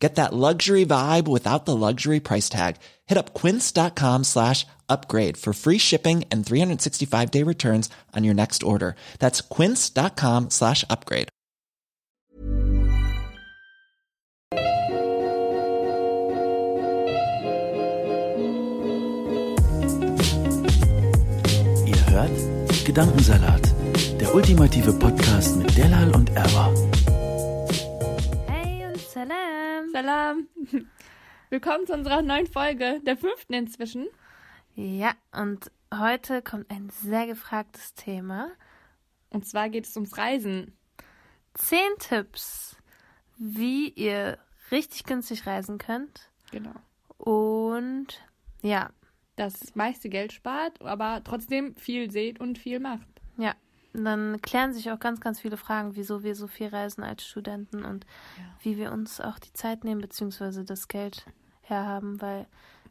Get that luxury vibe without the luxury price tag. Hit up quince.com slash upgrade for free shipping and 365 day returns on your next order. That's quince.com slash upgrade. Ihr hört Gedankensalat, der ultimative Podcast mit Delal und Erwa. Salam. Willkommen zu unserer neuen Folge, der fünften inzwischen. Ja, und heute kommt ein sehr gefragtes Thema. Und zwar geht es ums Reisen. Zehn Tipps, wie ihr richtig günstig reisen könnt. Genau. Und ja, Das meiste Geld spart, aber trotzdem viel seht und viel macht. ja. Und dann klären sich auch ganz, ganz viele Fragen, wieso wir so viel reisen als Studenten und wie wir uns auch die Zeit nehmen, beziehungsweise das Geld herhaben, weil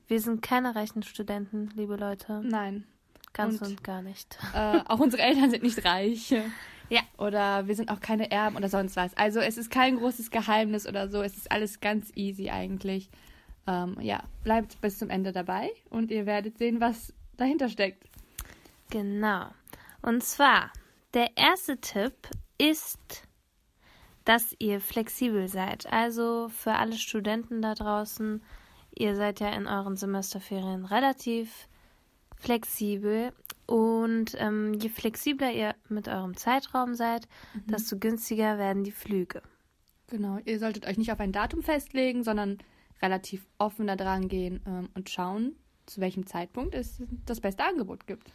wir sind keine reichen Studenten, liebe Leute. Nein. Ganz und, und- gar nicht. Äh, auch unsere Eltern sind nicht reich. Ja. Oder wir sind auch keine Erben oder sonst was. Also es ist kein großes Geheimnis oder so. Es ist alles ganz easy eigentlich. Ähm, ja, bleibt bis zum Ende dabei und ihr werdet sehen, was dahinter steckt. Genau. Und zwar, der erste Tipp ist, dass ihr flexibel seid. Also für alle Studenten da draußen, ihr seid ja in euren Semesterferien relativ flexibel. Und ähm, je flexibler ihr mit eurem Zeitraum seid, desto günstiger werden die Flüge. Genau, ihr solltet euch nicht auf ein Datum festlegen, sondern relativ offen da dran gehen ähm, und schauen, zu welchem Zeitpunkt es das beste Angebot gibt.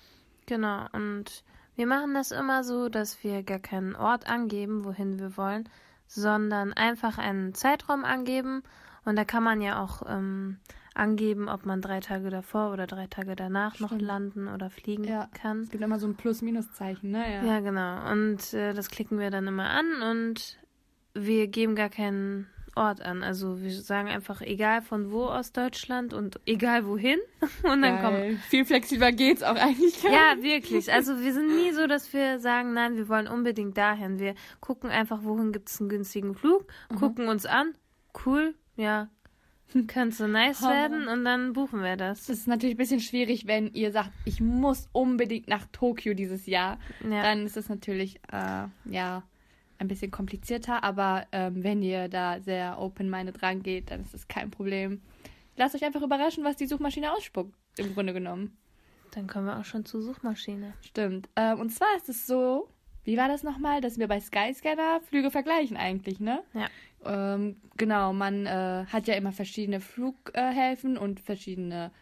Genau, und wir machen das immer so, dass wir gar keinen Ort angeben, wohin wir wollen, sondern einfach einen Zeitraum angeben. Und da kann man ja auch ähm, angeben, ob man drei Tage davor oder drei Tage danach noch Stimmt. landen oder fliegen Ja. kann. Es gibt immer so ein Plus-Minus-Zeichen, ne? Ja, genau. Und äh, das klicken wir dann immer an und wir geben gar keinen Ort an. Also wir sagen einfach, egal von wo aus Deutschland und egal wohin. Und dann kommen Geil. Viel flexibler geht's auch eigentlich gar Ja, wirklich. Also wir sind nie so, dass wir sagen, nein, wir wollen unbedingt dahin. Wir gucken einfach, wohin gibt es einen günstigen Flug, gucken uns an, cool, ja, könnte so nice werden und dann buchen wir das. Das ist natürlich ein bisschen schwierig, wenn ihr sagt, ich muss unbedingt nach Tokio dieses Jahr. Ja. Dann ist es natürlich, äh, ja, ein bisschen komplizierter. Aber ähm, wenn ihr da sehr open-minded rangeht, dann ist es kein Problem. Lasst euch einfach überraschen, was die Suchmaschine ausspuckt, im Grunde genommen. Dann kommen wir auch schon zur Suchmaschine. Stimmt. Ähm, und zwar ist es so, wie war das nochmal, dass wir bei Skyscanner Flüge vergleichen eigentlich, ne? Ja. Ähm, genau, man äh, hat ja immer verschiedene Flughäfen und verschiedene,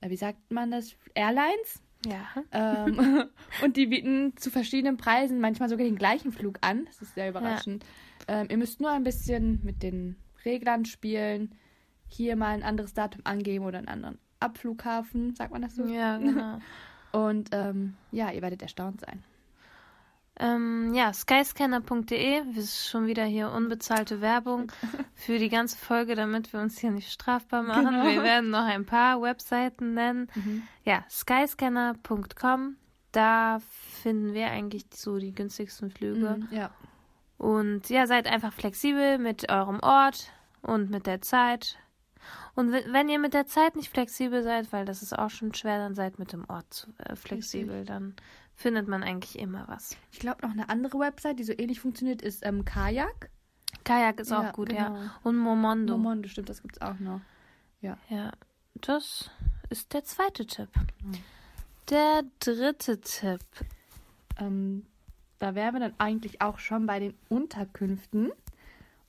äh, wie sagt man das, Airlines. Ja. Ähm, und die bieten zu verschiedenen Preisen manchmal sogar den gleichen Flug an. Das ist sehr überraschend. Ähm, ihr müsst nur ein bisschen mit den Reglern spielen. Hier mal ein anderes Datum angeben oder einen anderen Abflughafen, sagt man das so? Ja, genau. Und ähm, ja, ihr werdet erstaunt sein. Ähm, ja, skyscanner.de, wir sind schon wieder hier unbezahlte Werbung für die ganze Folge, damit wir uns hier nicht strafbar machen. Genau. Wir werden noch ein paar Webseiten nennen. Ja, skyscanner.com, da finden wir eigentlich so die günstigsten Flüge. Mhm, ja. Und ja, seid einfach flexibel mit eurem Ort und mit der Zeit. Und we- wenn ihr mit der Zeit nicht flexibel seid, weil das ist auch schon schwer, dann seid mit dem Ort zu- äh, flexibel. Dann findet man eigentlich immer was. Ich glaube, noch eine andere Website, die so ähnlich funktioniert, ist ähm, Kajak. Kajak ist Ja, auch gut, genau. ja. Und Momondo. Momon, stimmt, das gibt's auch noch. Ja, das ist der zweite Tipp. Der dritte Tipp. Ähm, da wären wir dann eigentlich auch schon bei den Unterkünften.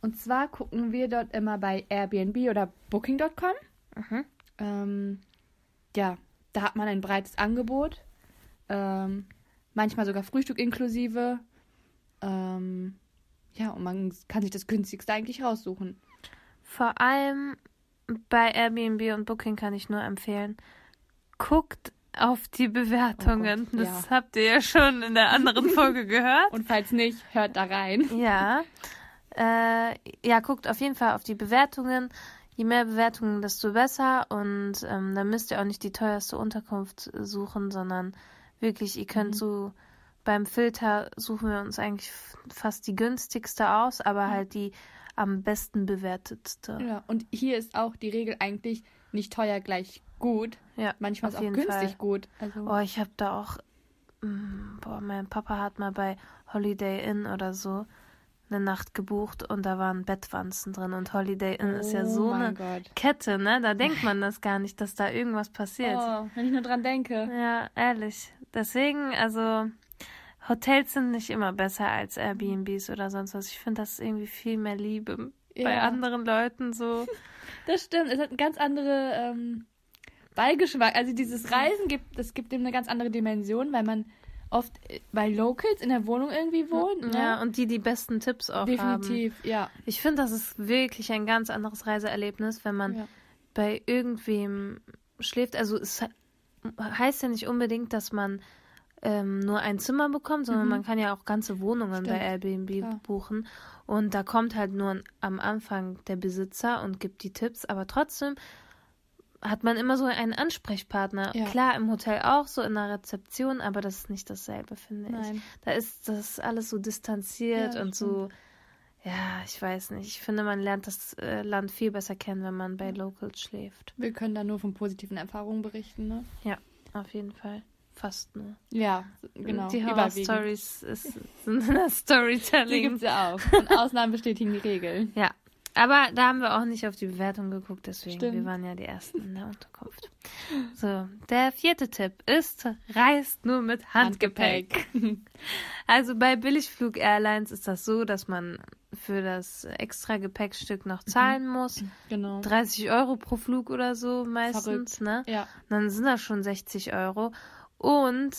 Und zwar gucken wir dort immer bei Airbnb oder Booking.com. Mhm. Ähm, ja, da hat man ein breites Angebot. Ähm, manchmal sogar Frühstück inklusive. Ähm, ja, und man kann sich das günstigste eigentlich raussuchen. Vor allem bei Airbnb und Booking kann ich nur empfehlen, guckt auf die Bewertungen. Oh Gott, das ja. habt ihr ja schon in der anderen Folge gehört. Und falls nicht, hört da rein. Ja. Äh, ja, guckt auf jeden Fall auf die Bewertungen. Je mehr Bewertungen, desto besser. Und ähm, dann müsst ihr auch nicht die teuerste Unterkunft suchen, sondern wirklich, ihr könnt so beim Filter suchen wir uns eigentlich fast die günstigste aus, aber halt die am besten bewertetste. Ja, und hier ist auch die Regel eigentlich nicht teuer gleich gut. Ja, Manchmal ist auch günstig Fall. gut. Also, Oh, ich habe da auch. mm, Boah, mein Papa hat mal bei Holiday Inn oder so eine Nacht gebucht und da waren Bettwanzen drin und Holiday Inn ist ja Oh so eine Gott. Kette, ne? Da denkt man das gar nicht, dass da irgendwas passiert. oh, wenn ich nur dran denke. Ja, ehrlich. Deswegen, also Hotels sind nicht immer besser als Airbnbs oder sonst was. Ich finde das irgendwie viel mehr Liebe bei Ja. anderen Leuten so. Das stimmt. Es hat eine ganz andere ähm, Beigeschmack. Also dieses Reisen gibt, das gibt dem eine ganz andere Dimension, weil man oft äh, bei Locals in der Wohnung irgendwie wohnt. Ne? Ja, und die die besten Tipps auch haben. Definitiv, ja. Ich finde, das ist wirklich ein ganz anderes Reiseerlebnis, wenn man Ja. bei irgendwem schläft. Also es he- heißt ja nicht unbedingt, dass man ähm, nur ein Zimmer bekommt, sondern man kann ja auch ganze Wohnungen bei Mhm. Stimmt, Airbnb klar. buchen. Und da kommt halt nur am Anfang der Besitzer und gibt die Tipps, aber trotzdem hat man immer so einen Ansprechpartner. Ja. Klar, im Hotel auch, so in der Rezeption, aber das ist nicht dasselbe, finde ich. Nein. Da ist das alles so distanziert Ja, und so, ja, ich weiß nicht. Ich finde, man lernt das äh, Land viel besser kennen, wenn man bei Locals schläft. Wir können da nur von positiven Erfahrungen berichten, ne? Ja, auf jeden Fall. Fast nur. Ja, genau. Die. Horror-Stories ist- sind das Storytelling. Die gibt's ja auch. Und Ausnahmen bestätigen die Regeln. Ja, aber da haben wir auch nicht auf die Bewertung geguckt, deswegen, Stimmt. wir waren ja die Ersten in der Unterkunft. So, der vierte Tipp ist, reist nur mit Handgepäck. Also bei Billigflug-Airlines ist das so, dass man für das extra Gepäckstück noch zahlen muss. Genau. 30 Euro pro Flug oder so meistens, ne? Ja. Dann sind das schon 60 Euro. Und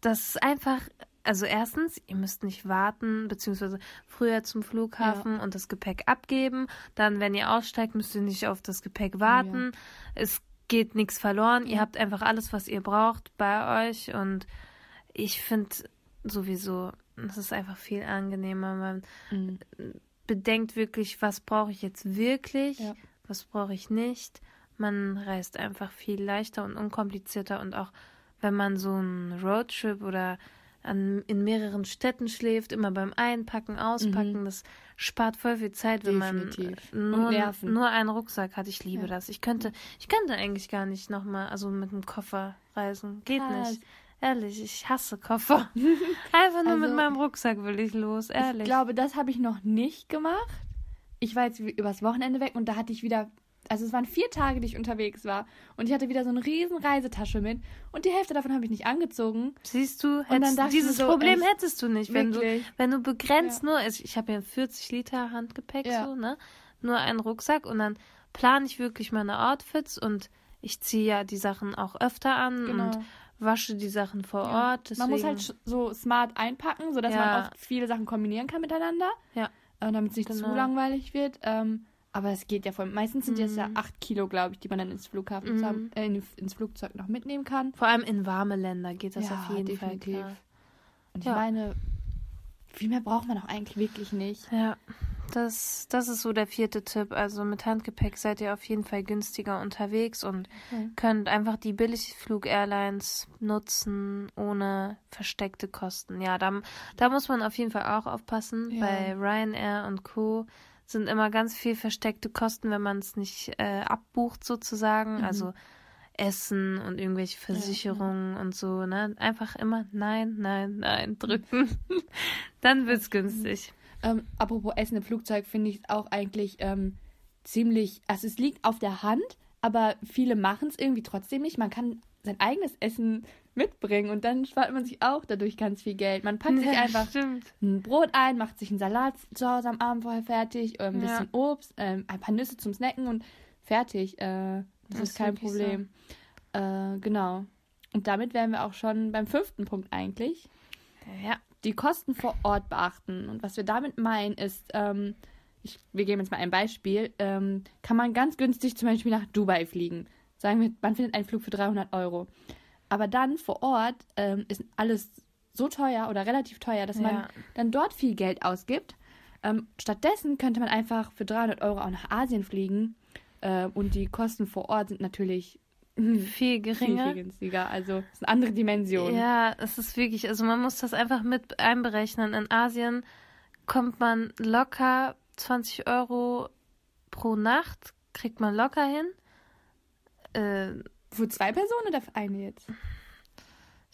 das ist einfach, also erstens, ihr müsst nicht warten, beziehungsweise früher zum Flughafen und das Gepäck abgeben. Dann, wenn ihr aussteigt, müsst ihr nicht auf das Gepäck warten. Es geht nichts verloren. Ihr habt einfach alles, was ihr braucht bei euch. Und ich finde sowieso, es ist einfach viel angenehmer. Man Mhm. bedenkt wirklich, was brauche ich jetzt wirklich, Ja. was brauche ich nicht. Man reist einfach viel leichter und unkomplizierter und auch wenn man so einen Roadtrip oder an, in mehreren Städten schläft, immer beim Einpacken, Auspacken, das spart voll viel Zeit, wenn man Definitiv. äh, Und nur, nur einen Rucksack hat. Ich liebe Ja. das. Ich könnte, ich könnte eigentlich gar nicht nochmal, also mit einem Koffer reisen. Geht Krass. nicht. Ehrlich, ich hasse Koffer. Einfach nur mit Also, meinem Rucksack will ich los, ehrlich. Ich glaube, das habe ich noch nicht gemacht. Ich war jetzt übers Wochenende weg und da hatte ich wieder, also es waren vier Tage, die ich unterwegs war und ich hatte wieder so eine riesen Reisetasche mit und die Hälfte davon habe ich nicht angezogen. Siehst du, hättest, dieses so, Problem echt, hättest du nicht, wenn du, wenn du begrenzt nur, also ich habe ja 40 Liter Handgepäck Ja. so, ne? Nur einen Rucksack und dann plane ich wirklich meine Outfits und ich ziehe ja die Sachen auch öfter an Genau. und wasche die Sachen vor Ja. Ort. Deswegen, Man muss halt so smart einpacken, sodass Ja. man oft viele Sachen kombinieren kann miteinander, ja, äh, damit es nicht Genau. zu langweilig wird. Ähm, aber es geht ja voll. Meistens sind es ja Mhm. acht Kilo, glaube ich, die man dann ins Flughafen zusammen, äh, in, ins Flugzeug noch mitnehmen kann. vor allem in warme Länder geht das Ja, auf jeden definitiv. Fall klar. Und ich Ja. meine, viel mehr braucht man auch eigentlich wirklich nicht. Ja, das, das ist so der vierte Tipp. Also mit Handgepäck seid ihr auf jeden Fall günstiger unterwegs und Mhm. könnt einfach die Billigflug-Airlines nutzen ohne versteckte Kosten. Ja, da, da muss man auf jeden Fall auch aufpassen. Ja. Bei Ryanair und Co. sind immer ganz viel versteckte Kosten, wenn man es nicht äh, abbucht sozusagen. Mhm. Also Essen und irgendwelche Versicherungen und so, ne? Einfach immer nein, nein, nein drücken. Dann wird's günstig. Ähm, apropos Essen im Flugzeug finde ich es auch eigentlich ähm, ziemlich, also es liegt auf der Hand, aber viele machen es irgendwie trotzdem nicht. Man kann sein eigenes Essen mitbringen und dann spart man sich auch dadurch ganz viel Geld. Man packt sich Ja, einfach Stimmt. ein Brot ein, macht sich einen Salat zu Hause am Abend vorher fertig, ein Ja. bisschen Obst, ähm, ein paar Nüsse zum Snacken und fertig. Äh, das, Das ist kein Problem. Äh, genau. Und damit wären wir auch schon beim fünften Punkt eigentlich Ja. die Kosten vor Ort beachten. Und was wir damit meinen, ist, ähm, ich, wir geben jetzt mal ein Beispiel, ähm, kann man ganz günstig zum Beispiel nach Dubai fliegen. Sagen wir, man findet einen Flug für 300 Euro. Aber dann vor Ort ähm, ist alles so teuer oder relativ teuer, dass man Ja. dann dort viel Geld ausgibt. Ähm, stattdessen könnte man einfach für 300 Euro auch nach Asien fliegen. Äh, und die Kosten vor Ort sind natürlich Viel viel, geringer. viel günstiger. Also es ist eine andere Dimension. Ja, es ist wirklich, also man muss das einfach mit einberechnen. In Asien kommt man locker 20 Euro pro Nacht, kriegt man locker hin. Äh, Für zwei Personen oder für eine jetzt?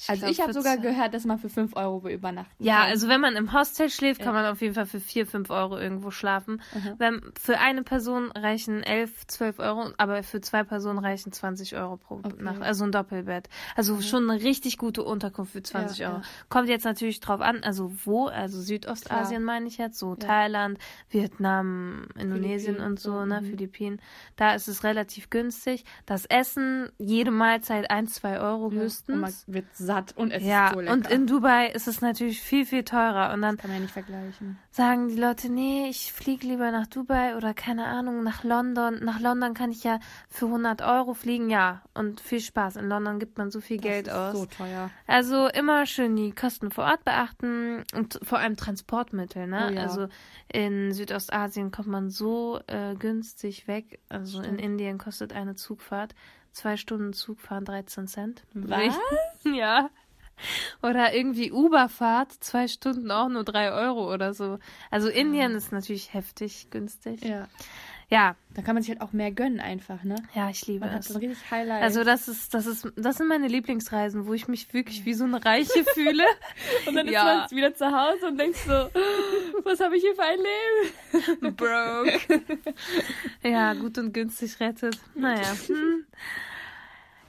Also glaub, ich habe sogar gehört, dass man für 5 Euro übernachten Ja, kann. also wenn man im Hostel schläft, kann Ja. man auf jeden Fall für 4, 5 Euro irgendwo schlafen. Mhm. Wenn, für eine Person reichen 11, 12 Euro, aber für zwei Personen reichen 20 Euro pro Okay. Mhm. Nacht. Also ein Doppelbett. Also schon eine richtig gute Unterkunft für 20 Ja, Euro. ja. Kommt jetzt natürlich drauf an, also wo, also Südostasien meine ich jetzt, so Thailand, Vietnam, Indonesien Philippinen, und so, ne, mhm. Philippinen. Da ist es relativ günstig. Das Essen, jede Mahlzeit 1, 2 Euro Ja, höchstens. Und man wird satt und es Ja, ist so lecker. und in Dubai ist es natürlich viel, viel teurer. Und dann kann man ja nicht vergleichen. sagen die Leute, nee, ich fliege lieber nach Dubai oder keine Ahnung, nach London. Nach London kann ich ja für 100 Euro fliegen, ja. Und viel Spaß. In London gibt man so viel Geld das ist aus. so teuer. Also immer schön die Kosten vor Ort beachten und vor allem Transportmittel, ne? Oh ja. Also in Südostasien kommt man so äh, günstig weg. Also in Stimmt. Indien kostet eine Zugfahrt, zwei Stunden Zug fahren 13 Cent. Was? Ja. Oder irgendwie Uberfahrt, zwei Stunden auch nur drei Euro oder so. Also Indien ist natürlich heftig günstig. Ja. Ja, Da kann man sich halt auch mehr gönnen einfach, ne? ja, ich liebe Man hat es. so ein richtig Highlight. Also das ist, das ist, das sind meine Lieblingsreisen, wo ich mich wirklich wie so eine Reiche fühle. und dann ja. ist man wieder zu Hause und denkst so, was habe ich hier für ein Leben? Broke. ja, gut und günstig rettet. Naja. Hm.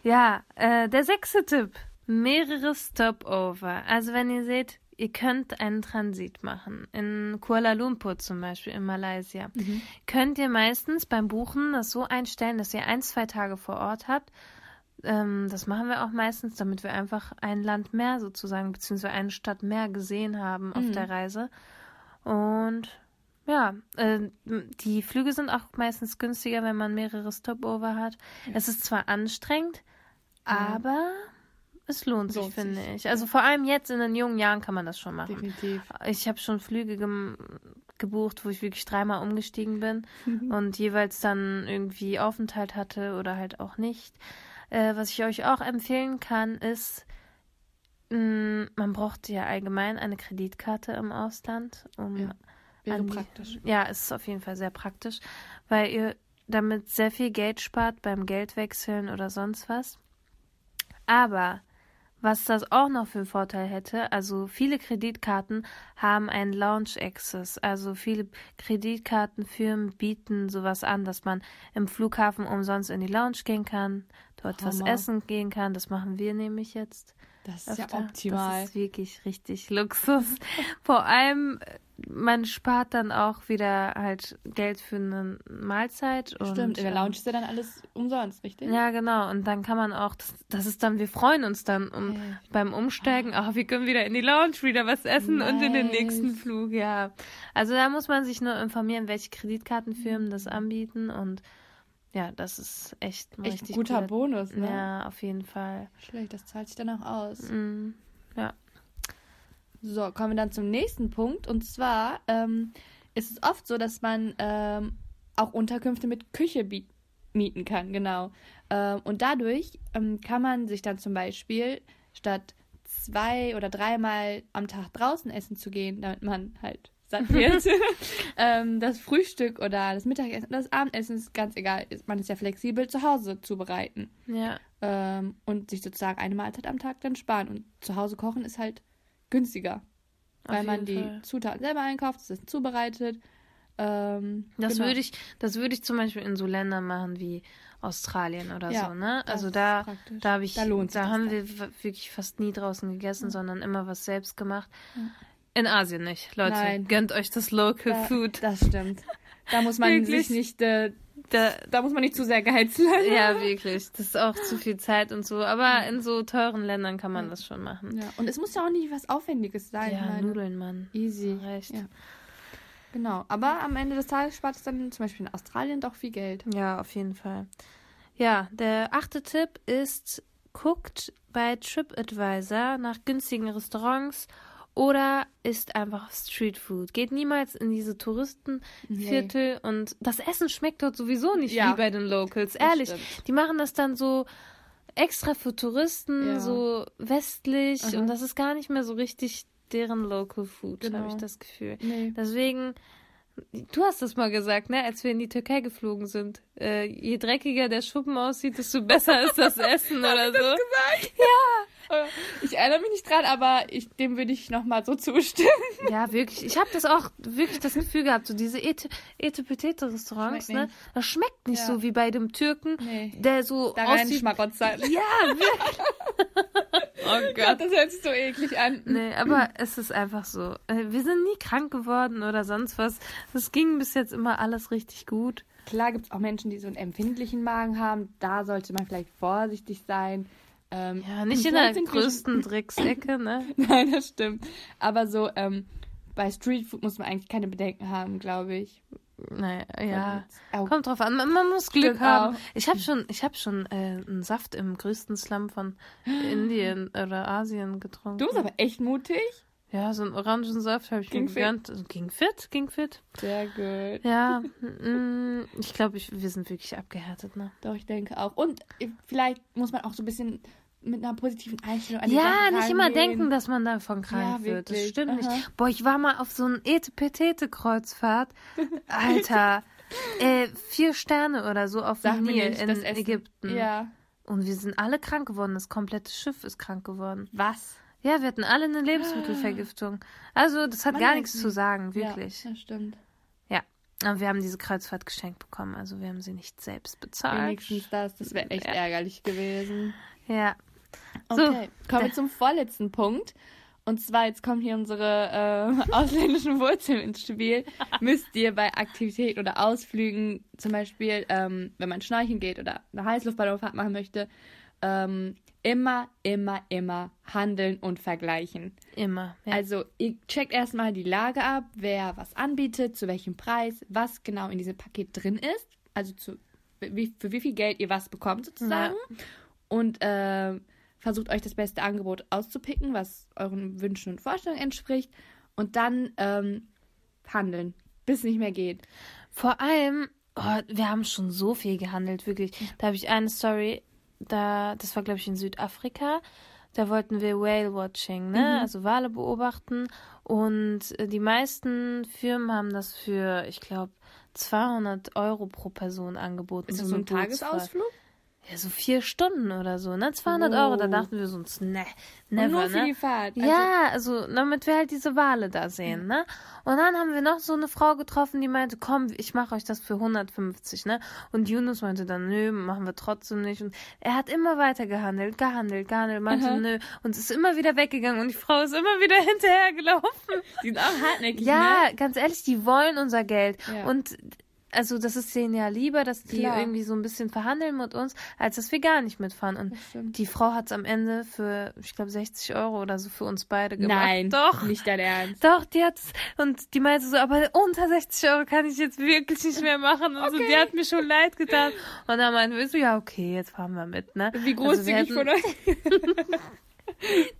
Ja, äh, der sechste Tipp. Mehrere Stopover. Also wenn ihr seht, ihr könnt einen Transit machen. In Kuala Lumpur zum Beispiel, in Malaysia. Könnt ihr meistens beim Buchen das so einstellen, dass ihr ein, zwei Tage vor Ort habt. Ähm, das machen wir auch meistens, damit wir einfach ein Land mehr sozusagen, beziehungsweise eine Stadt mehr gesehen haben auf der Reise. Und ja, äh, die Flüge sind auch meistens günstiger, wenn man mehrere Stopover hat. Es ist zwar anstrengend, aber es lohnt sich, Lohnt finde sich, ich. Also vor allem jetzt in den jungen Jahren kann man das schon machen. Definitiv. Ich habe schon Flüge gem- gebucht, wo ich wirklich dreimal umgestiegen bin und jeweils dann irgendwie Aufenthalt hatte oder halt auch nicht. Äh, was ich euch auch empfehlen kann, ist, mh, man braucht ja allgemein eine Kreditkarte im Ausland, um Ja, Wäre die- praktisch. Ja, es ist auf jeden Fall sehr praktisch, weil ihr damit sehr viel Geld spart beim Geldwechseln oder sonst was. Aber was das auch noch für einen Vorteil hätte, also viele Kreditkarten haben einen Lounge Access. Also viele Kreditkartenfirmen bieten sowas an, dass man im Flughafen umsonst in die Lounge gehen kann, dort was Hammer. essen gehen kann. Das machen wir nämlich jetzt. Das ist öfter. ja optimal. Das ist wirklich richtig Luxus. Vor allem, äh, man spart dann auch wieder halt Geld für eine Mahlzeit. Und, Stimmt, in der ähm, Lounge ist ja dann alles umsonst, richtig? Ja, genau. Und dann kann man auch, das, das ist dann, wir freuen uns dann um, Ja. beim Umsteigen, ach, wir können wieder in die Lounge, wieder was essen und in den Nice. nächsten Flug, ja. Also da muss man sich nur informieren, welche Kreditkartenfirmen das anbieten und ja, das ist echt ein Echt richtig guter cooler- Bonus, ne? Ja, auf jeden Fall. Schlecht, das zahlt sich dann auch aus. Mm, ja. So, kommen wir dann zum nächsten Punkt. Und zwar ähm, ist es oft so, dass man ähm, auch Unterkünfte mit Küche mieten kann, genau. Ähm, und dadurch ähm, kann man sich dann zum Beispiel statt zwei oder dreimal am Tag draußen essen zu gehen, damit man halt satt wird, ähm, das Frühstück oder das Mittagessen oder das Abendessen ist ganz egal. Man ist ja flexibel zu Hause zubereiten Ja, ähm, und sich sozusagen eine Mahlzeit am Tag dann sparen. Und zu Hause kochen ist halt günstiger, Auf weil man die Fall. Zutaten selber einkauft, es ist zubereitet. Ähm, Das genau. würde ich, das würde ich zum Beispiel in so Ländern machen wie Australien oder Ja, so, ne? Also da, praktisch. da habe ich, Da da haben dann. wir wirklich fast nie draußen gegessen, sondern immer was selbst gemacht. In Asien nicht, Leute. Nein. Gönnt euch das Local Da- Food. Das stimmt. Da muss man Wirklich? sich nicht, äh, Da, da muss man nicht zu sehr geheizt ja, wirklich. Das ist auch zu viel Zeit und so. Aber in so teuren Ländern kann man das schon machen. Ja, Und es muss ja auch nicht was Aufwendiges sein. Ja, meine. Nudeln, Mann. Easy. Recht. Ja. Genau. Aber am Ende des Tages spart es dann zum Beispiel in Australien doch viel Geld. Ja, auf jeden Fall. Ja, der achte Tipp ist, guckt bei TripAdvisor nach günstigen Restaurants oder isst einfach Streetfood. Geht niemals in diese Touristenviertel und das Essen schmeckt dort sowieso nicht Ja. wie bei den Locals. Ehrlich, die machen das dann so extra für Touristen, Ja. so westlich Aha. und das ist gar nicht mehr so richtig deren Local Food, Genau. habe ich das Gefühl. Nee. Deswegen, du hast das mal gesagt, ne, als wir in die Türkei geflogen sind. Äh, je dreckiger der Schuppen aussieht, desto besser ist das Essen oder so. Äh, Ich erinnere mich nicht dran, aber ich, dem würde ich nochmal so zustimmen. Ja, wirklich. Ich habe das auch wirklich das Gefühl gehabt, so diese Etepetete-Restaurants, ne? Das schmeckt nicht Ja. so wie bei dem Türken, Nee. der so Da rein aussieht. Schmarotzer. Ja, wirklich. oh Gott, das hört sich so eklig an. Nee, aber es ist einfach so. Äh, Wir sind nie krank geworden oder sonst was. Es ging bis jetzt immer alles richtig gut. Klar gibt es auch Menschen, die so einen empfindlichen Magen haben. Da sollte man vielleicht vorsichtig sein. Ähm, Ja, nicht in der größten Drecksecke, ne? Nein, das stimmt. Aber so, ähm, bei Streetfood muss man eigentlich keine Bedenken haben, glaube ich. Naja, ja. Auch- Kommt drauf an, man, man muss Glück Stimmt haben. Ich habe schon, ich hab schon äh, einen Saft im größten Slum von Indien oder Asien getrunken. Du bist aber echt mutig. Ja, so einen Orangensaft habe ich Ging mir fit. gegönnt. Also, Ging fit, ging fit. Sehr gut. Ja, mm, ich glaube, ich, wir sind wirklich abgehärtet, ne? Doch, ich denke auch. Und äh, vielleicht muss man auch so ein bisschen mit einer positiven Einstellung an die Ja, Sache nicht immer rangehen. denken, dass man davon krank Ja, wird. Das stimmt Aha. nicht. Boah, ich war mal auf so einem Etepetete-Kreuzfahrt. Alter, äh, vier Sterne oder so auf Sag dem Nil in. Ägypten. Ja. Und wir sind alle krank geworden. Das komplette Schiff ist krank geworden. Was? Ja, wir hatten alle eine Lebensmittelvergiftung. Also, das hat Man gar nichts zu nicht. sagen, wirklich. Ja, das stimmt. Ja. Aber wir haben diese Kreuzfahrt geschenkt bekommen. Also, wir haben sie nicht selbst bezahlt. Wenigstens das. Das wäre echt Ja. ärgerlich gewesen. Ja. So, Okay, kommen wir zum vorletzten Punkt. Und zwar, jetzt kommen hier unsere äh, ausländischen Wurzeln ins Spiel. Müsst ihr bei Aktivitäten oder Ausflügen, zum Beispiel, ähm, wenn man schnorcheln geht oder eine Heißluftballonfahrt machen möchte, ähm, immer, immer, immer handeln und vergleichen. immer. Ja. Also, ihr checkt erstmal die Lage ab, wer was anbietet, zu welchem Preis, was genau in diesem Paket drin ist. Also, zu, wie, für wie viel Geld ihr was bekommt, sozusagen. Und äh, versucht euch das beste Angebot auszupicken, was euren Wünschen und Vorstellungen entspricht. Und dann ähm, handeln, bis es nicht mehr geht. Vor allem, oh, wir haben schon so viel gehandelt, wirklich. Da habe ich eine Story, da, das war glaube ich in Südafrika. Da wollten wir Whale Watching, ne? Also Wale beobachten. Und äh, die meisten Firmen haben das für, ich glaube, 200 Euro pro Person angeboten. Ist das so ein eine Bootsfahrt. Ja, so vier Stunden oder so, ne? 200 Euro. Da Oh. dachten wir so uns, ne, Und never, nur für ne? die Fahrt. Also, Ja, also damit wir halt diese Wale da sehen, ne? Und dann haben wir noch so eine Frau getroffen, die meinte, komm, ich mache euch das für 150, ne? Und Yunus meinte dann, nö, machen wir trotzdem nicht. Und er hat immer weiter gehandelt, gehandelt, gehandelt, meinte, Aha. nö. Und ist immer wieder weggegangen und die Frau ist immer wieder hinterhergelaufen. Die sind auch hartnäckig, Ja, ne? ganz ehrlich, die wollen unser Geld. Ja. Und also das ist denen ja lieber, dass die Klar. irgendwie so ein bisschen verhandeln mit uns, als dass wir gar nicht mitfahren. Und die Frau hat es am Ende für, ich glaube, 60 Euro oder so für uns beide gemacht. Nein, Doch. nicht dein Ernst. Doch, die hat's. Und die meinte so, aber unter 60 Euro kann ich jetzt wirklich nicht mehr machen. Und so, die hat mir schon leid getan. Und dann meinten wir so, ja, okay, jetzt fahren wir mit, ne? Wie Also großzügig hätten- von euch.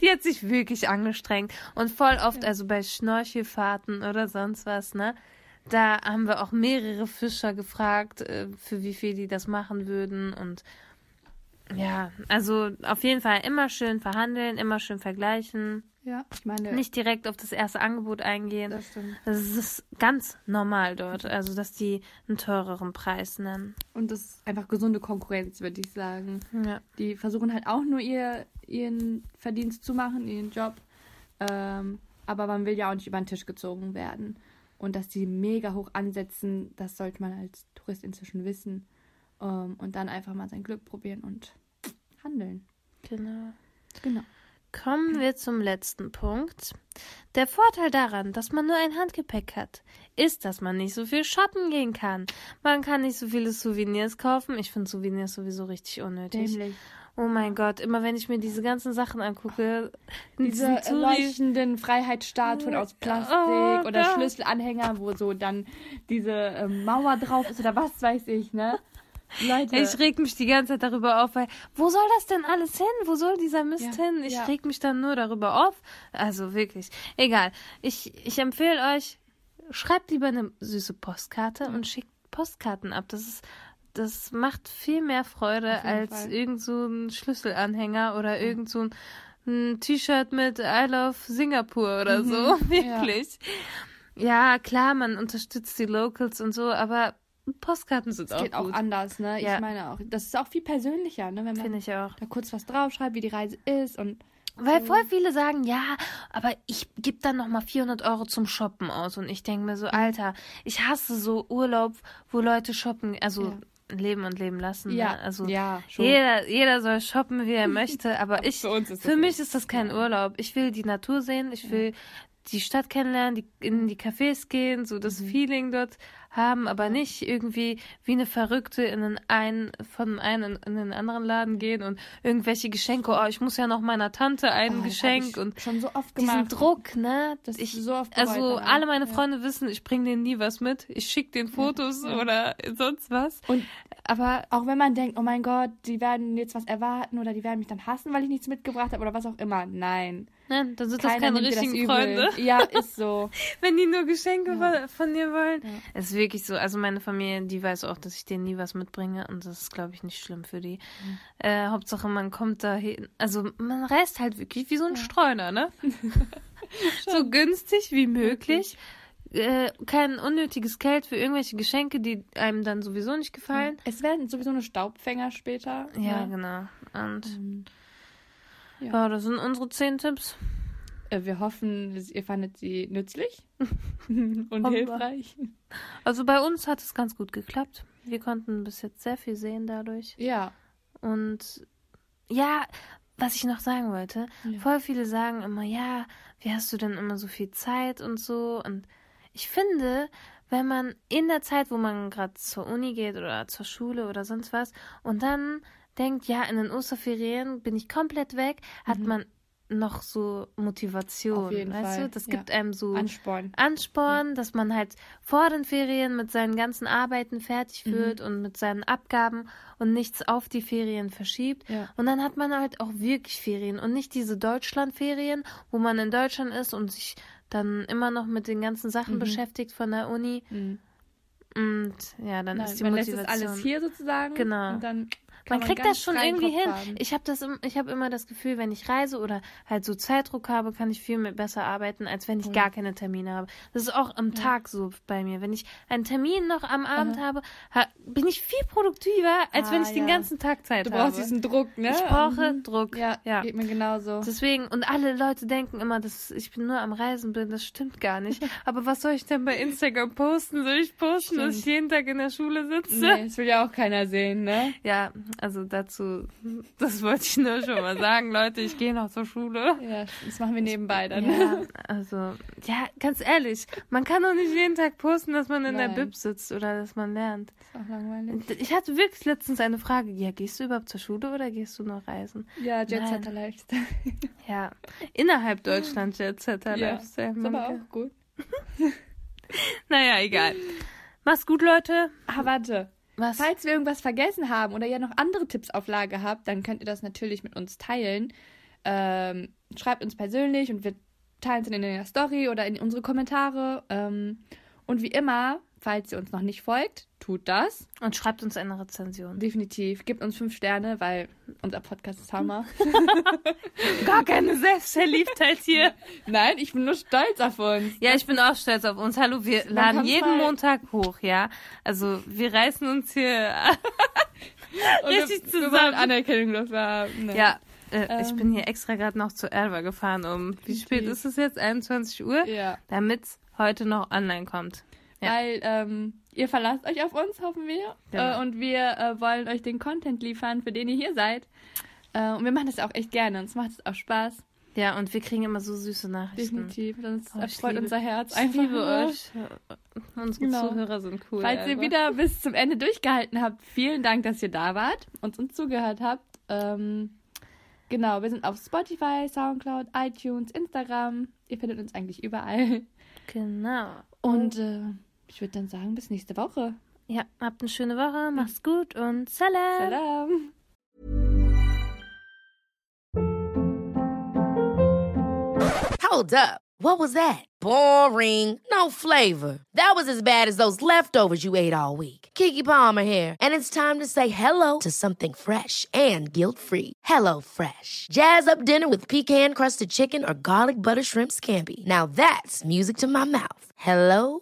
Die hat sich wirklich angestrengt. Und voll oft, also bei Schnorchelfahrten oder sonst was, ne? Da haben wir auch mehrere Fischer gefragt, äh, für wie viel die das machen würden. Und ja, also auf jeden Fall immer schön verhandeln, immer schön vergleichen. Ja, ich meine, Nicht direkt auf das erste Angebot eingehen. das stimmt. Das ist ganz normal dort, also dass die einen teureren Preis nennen. Und das ist einfach gesunde Konkurrenz, würde ich sagen. Ja. Die versuchen halt auch nur ihr, ihren Verdienst zu machen, ihren Job. Ähm, aber man will ja auch nicht über den Tisch gezogen werden. Und dass die mega hoch ansetzen, das sollte man als Tourist inzwischen wissen. Ähm, und dann einfach mal sein Glück probieren und handeln. Genau. Genau. Kommen wir zum letzten Punkt. Der Vorteil daran, dass man nur ein Handgepäck hat, ist, dass man nicht so viel shoppen gehen kann. Man kann nicht so viele Souvenirs kaufen. Ich finde Souvenirs sowieso richtig unnötig. Dämlich. Oh mein Gott, immer wenn ich mir diese ganzen Sachen angucke, Diese leuchtenden Freiheitsstatuen aus Plastik Oh oder Gott. Schlüsselanhänger, wo so dann diese ähm, Mauer drauf ist oder was weiß ich, ne? Leute. Ich reg mich die ganze Zeit darüber auf, weil wo soll das denn alles hin? Wo soll dieser Mist Ja, hin? Ich ja. reg mich dann nur darüber auf. Also wirklich. Egal. Ich, ich empfehle euch, schreibt lieber eine süße Postkarte und schickt Postkarten ab. Das ist, das macht viel mehr Freude als Fall. irgend so ein Schlüsselanhänger oder irgend so ein, ein T-Shirt mit I love Singapur oder so. Wirklich. Ja. klar, man unterstützt die Locals und so, aber Postkarten sind Es auch geht auch gut. anders, ne? Ja. Ich meine auch, das ist auch viel persönlicher, ne? Wenn man auch. da kurz was draufschreibt, wie die Reise ist und Weil voll viele sagen, ja, aber ich gebe dann nochmal 400 Euro zum Shoppen aus. Und ich denke mir so, Alter, ich hasse so Urlaub, wo Leute shoppen, also leben und leben lassen. Ja, ne? also ja, schon. jeder, jeder soll shoppen, wie er möchte. Aber ich, für für mich ist das kein Urlaub. Ich will die Natur sehen, ich will die Stadt kennenlernen, die, in die Cafés gehen, so Mhm. das Feeling dort haben, aber nicht irgendwie wie eine Verrückte in den einen, von einem in den anderen Laden gehen und irgendwelche Geschenke, oh, ich muss ja noch meiner Tante ein Oh, Geschenk und schon so oft diesen gemacht. Druck, ne? Das ich, so oft also danach. alle meine Ja. Freunde wissen, ich bringe denen nie was mit. Ich schicke denen Fotos oder sonst was. Und Aber auch wenn man denkt, oh mein Gott, die werden jetzt was erwarten oder die werden mich dann hassen, weil ich nichts mitgebracht habe oder was auch immer. Nein. ne, dann sind das Keiner keine das richtigen übel. Freunde. Ja, ist so. Wenn die nur Geschenke Ja. von- dir wollen. Ja. Es ist wirklich so. Also meine Familie, die weiß auch, dass ich denen nie was mitbringe und das ist, glaube ich, nicht schlimm für die. Mhm. Äh, Hauptsache, man kommt da hin. Also man reist halt wirklich wie so ein Streuner, ne? so günstig wie möglich. Äh, kein unnötiges Geld für irgendwelche Geschenke, die einem dann sowieso nicht gefallen. Es werden sowieso eine Staubfänger später. Ja, ne? genau. Und Mhm. Ja. ja, das sind unsere zehn Tipps. Äh, Wir hoffen, ihr fandet sie nützlich und hilfreich. Also bei uns hat es ganz gut geklappt. Wir konnten bis jetzt sehr viel sehen dadurch. Ja. Und ja, was ich noch sagen wollte, Ja. voll viele sagen immer, ja, wie hast du denn immer so viel Zeit und so. Und ich finde, wenn man in der Zeit, wo man gerade zur Uni geht oder zur Schule oder sonst was, und dann denkt, ja, in den Osterferien bin ich komplett weg, hat man noch so Motivation. Mhm. Auf jeden weißt Fall, du, das ja. gibt einem so Ansporn. Ansporn, dass man halt vor den Ferien mit seinen ganzen Arbeiten fertig Mhm. wird und mit seinen Abgaben und nichts auf die Ferien verschiebt. Ja. Und dann hat man halt auch wirklich Ferien und nicht diese Deutschlandferien, wo man in Deutschland ist und sich dann immer noch mit den ganzen Sachen Mhm. beschäftigt von der Uni. Mhm. Und ja, dann Nein, ist die man lässt Motivation. das alles hier sozusagen. Genau. Und dann kann man kriegt das schon irgendwie hin. haben. Ich habe das, ich habe immer das Gefühl, wenn ich reise oder halt so Zeitdruck habe, kann ich viel mehr besser arbeiten, als wenn ich gar keine Termine habe. Das ist auch am Tag so bei mir. Wenn ich einen Termin noch am Abend habe, ha bin ich viel produktiver, als wenn Ah, ich den ja. ganzen Tag Zeit Du habe. brauchst diesen Druck, ne? ich brauche Mhm. Druck. Ja, ja. geht mir genauso. Deswegen, und alle Leute denken immer, dass ich bin nur am Reisen bin, das stimmt gar nicht. Aber was soll ich denn bei Instagram posten? Soll ich posten, dass ich Stimmt. jeden Tag in der Schule sitze? nee, das will ja auch keiner sehen, ne? Ja, also dazu, das wollte ich nur schon mal sagen, Leute, ich gehe noch zur Schule. Ja, das machen wir nebenbei dann. Ja, also, ja, ganz ehrlich, man kann doch nicht jeden Tag posten, dass man in der Nein. Bib sitzt oder dass man lernt. Ist auch langweilig. Ich hatte wirklich letztens eine Frage, ja, gehst du überhaupt zur Schule oder gehst du noch reisen? Ja, Jet. Setter Lifestyle. Ja, innerhalb Deutschland Jet Setter Ja, Lifestyle. Ist aber auch gut. Naja, egal. Mach's gut, Leute. Ah, warte. Was? Falls wir irgendwas vergessen haben oder ihr noch andere Tipps auf Lager habt, dann könnt ihr das natürlich mit uns teilen. Ähm, schreibt uns persönlich und wir teilen es in der Story oder in unsere Kommentare. Ähm, und wie immer, falls ihr uns noch nicht folgt, tut das. Und schreibt uns eine Rezension. Definitiv. Gebt uns fünf Sterne, weil unser Podcast ist Hammer. Gar keine Selbstverliebtheit hier. Nein, ich bin nur stolz auf uns. Ja, ich bin auch stolz auf uns. Hallo, wir Man laden jeden mal- Montag hoch, ja. Also wir reißen uns hier. Richtig wir, zusammen. Wir Anerkennung dafür haben. Ne? ja, äh, ich Ähm. bin hier extra gerade noch zu Elva gefahren. Um wie spät ist es jetzt? 21 Uhr, Ja. damit's heute noch online kommt. Ja. Weil ähm, ihr verlasst euch auf uns, hoffen wir. Genau. Äh, und wir äh, wollen euch den Content liefern, für den ihr hier seid. Äh, und wir machen das auch echt gerne. Uns macht es auch Spaß. Ja, und wir kriegen immer so süße Nachrichten. Definitiv. Das Oh, ich erfreut liebe- unser Herz Ich einfach. liebe nur. euch. Unsere Genau. Zuhörer sind cool. Falls ihr Elva. wieder bis zum Ende durchgehalten habt, vielen Dank, dass ihr da wart und uns zugehört habt. Ähm, genau, wir sind auf Spotify, Soundcloud, iTunes, Instagram. Ihr findet uns eigentlich überall. Genau. Und äh, ich würde dann sagen, bis nächste Woche. Ja, habt eine schöne Woche, mhm. macht's gut und salam. Salam. Hold up. What was that? Boring. No flavor. That was as bad as those leftovers you ate all week. Kiki Palmer here, and it's time to say hello to something fresh and guilt-free. Hello Fresh. Jazz up dinner with pecan-crusted chicken or garlic butter shrimp scampi. Now that's music to my mouth. Hello